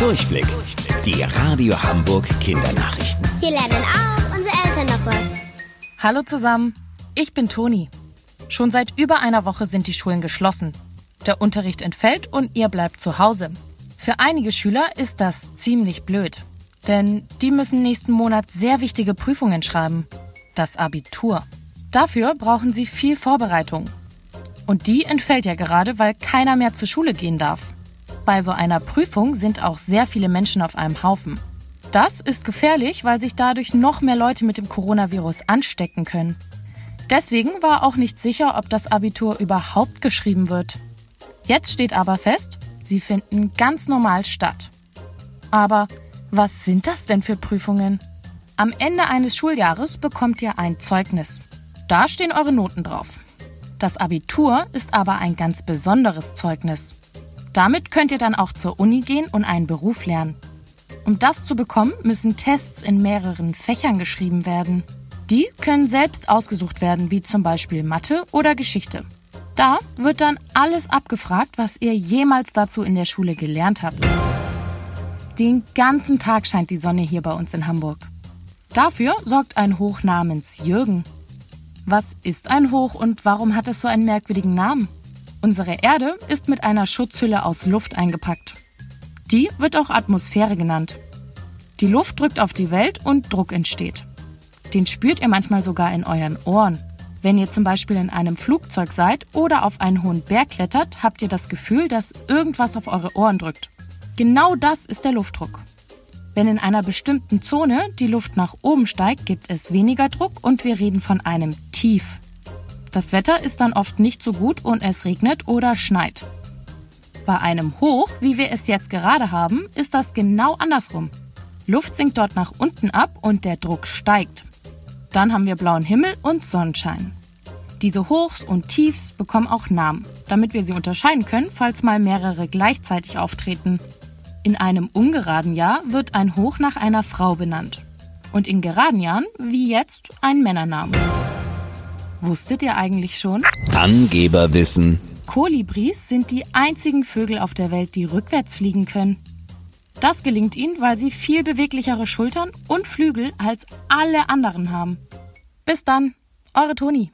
Durchblick. Die Radio Hamburg Kindernachrichten. Hier lernen auch unsere Eltern noch was. Hallo zusammen, ich bin Toni. Schon seit über einer Woche sind die Schulen geschlossen. Der Unterricht entfällt und ihr bleibt zu Hause. Für einige Schüler ist das ziemlich blöd. Denn die müssen nächsten Monat sehr wichtige Prüfungen schreiben. Das Abitur. Dafür brauchen sie viel Vorbereitung. Und die entfällt ja gerade, weil keiner mehr zur Schule gehen darf. Bei so einer Prüfung sind auch sehr viele Menschen auf einem Haufen. Das ist gefährlich, weil sich dadurch noch mehr Leute mit dem Coronavirus anstecken können. Deswegen war auch nicht sicher, ob das Abitur überhaupt geschrieben wird. Jetzt steht aber fest, sie finden ganz normal statt. Aber was sind das denn für Prüfungen? Am Ende eines Schuljahres bekommt ihr ein Zeugnis. Da stehen eure Noten drauf. Das Abitur ist aber ein ganz besonderes Zeugnis. Damit könnt ihr dann auch zur Uni gehen und einen Beruf lernen. Um das zu bekommen, müssen Tests in mehreren Fächern geschrieben werden. Die können selbst ausgesucht werden, wie zum Beispiel Mathe oder Geschichte. Da wird dann alles abgefragt, was ihr jemals dazu in der Schule gelernt habt. Den ganzen Tag scheint die Sonne hier bei uns in Hamburg. Dafür sorgt ein Hoch namens Jürgen. Was ist ein Hoch und warum hat es so einen merkwürdigen Namen? Unsere Erde ist mit einer Schutzhülle aus Luft eingepackt. Die wird auch Atmosphäre genannt. Die Luft drückt auf die Welt und Druck entsteht. Den spürt ihr manchmal sogar in euren Ohren. Wenn ihr zum Beispiel in einem Flugzeug seid oder auf einen hohen Berg klettert, habt ihr das Gefühl, dass irgendwas auf eure Ohren drückt. Genau das ist der Luftdruck. Wenn in einer bestimmten Zone die Luft nach oben steigt, gibt es weniger Druck und wir reden von einem Tief. Das Wetter ist dann oft nicht so gut und es regnet oder schneit. Bei einem Hoch, wie wir es jetzt gerade haben, ist das genau andersrum. Luft sinkt dort nach unten ab und der Druck steigt. Dann haben wir blauen Himmel und Sonnenschein. Diese Hochs und Tiefs bekommen auch Namen, damit wir sie unterscheiden können, falls mal mehrere gleichzeitig auftreten. In einem ungeraden Jahr wird ein Hoch nach einer Frau benannt. Und in geraden Jahren, wie jetzt, ein Männernamen. Wusstet ihr eigentlich schon? Angeberwissen. Kolibris sind die einzigen Vögel auf der Welt, die rückwärts fliegen können. Das gelingt ihnen, weil sie viel beweglichere Schultern und Flügel als alle anderen haben. Bis dann, eure Toni.